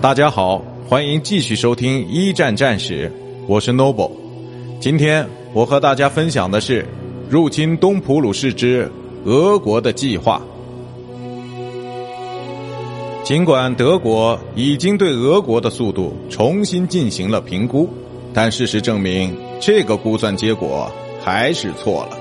大家好，欢迎继续收听一战战史，我是 Noble。今天我和大家分享的是入侵东普鲁士之俄国的计划。尽管德国已经对俄国的速度重新进行了评估，但事实证明，这个估算结果还是错了。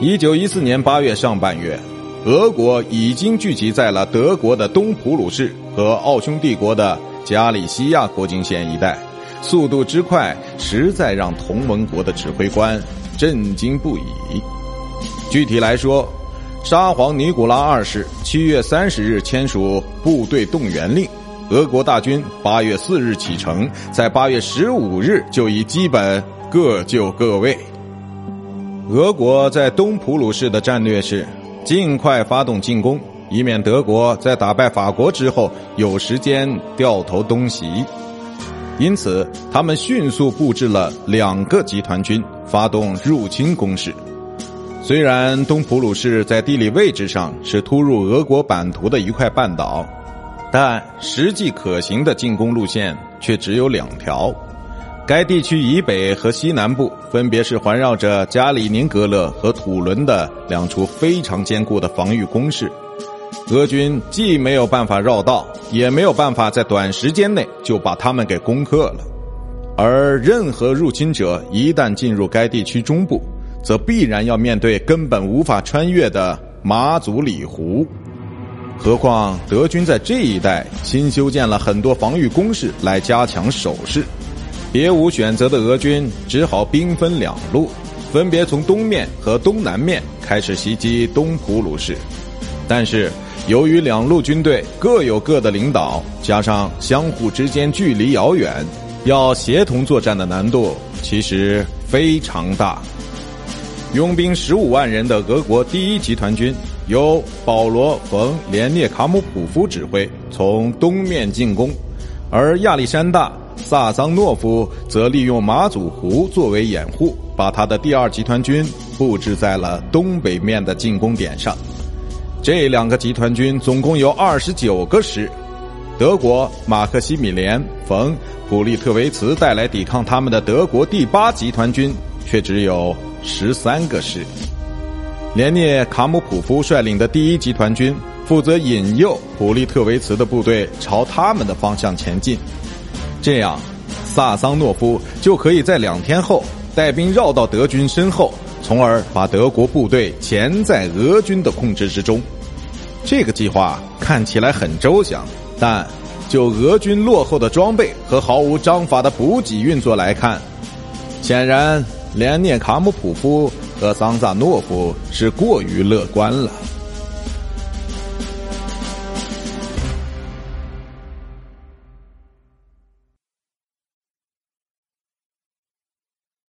一九一四年八月上半月。俄国已经聚集在了德国的东普鲁士和奥匈帝国的加里西亚国境线一带，速度之快，实在让同盟国的指挥官震惊不已。具体来说，沙皇尼古拉二世七月三十日签署部队动员令，俄国大军八月四日启程，在八月十五日就已基本各就各位。俄国在东普鲁士的战略是。尽快发动进攻，以免德国在打败法国之后有时间掉头东袭。因此，他们迅速布置了两个集团军，发动入侵攻势。虽然东普鲁士在地理位置上是突入俄国版图的一块半岛，但实际可行的进攻路线却只有两条。该地区以北和西南部分别是环绕着加里宁格勒和土伦的两处非常坚固的防御工事，俄军既没有办法绕道，也没有办法在短时间内就把他们给攻克了。而任何入侵者一旦进入该地区中部，则必然要面对根本无法穿越的马祖里湖。何况德军在这一带新修建了很多防御工事来加强守势。别无选择的俄军只好兵分两路，分别从东面和东南面开始袭击东普鲁士。但是，由于两路军队各有各的领导，加上相互之间距离遥远，要协同作战的难度其实非常大。拥兵十五万人的俄国第一集团军由保罗·冯·连涅卡姆普夫指挥，从东面进攻，而亚历山大。萨桑诺夫则利用马祖湖作为掩护，把他的第二集团军布置在了东北面的进攻点上。这两个集团军总共有二十九个师，德国马克西米连·冯·普利特维茨带来抵抗他们的德国第八集团军却只有十三个师。连涅卡姆普夫率领的第一集团军负责引诱普利特维茨的部队朝他们的方向前进。这样，萨桑诺夫就可以在两天后带兵绕到德军身后，从而把德国部队钳在俄军的控制之中。这个计划看起来很周详，但就俄军落后的装备和毫无章法的补给运作来看，显然连涅卡姆普夫和桑萨诺夫是过于乐观了。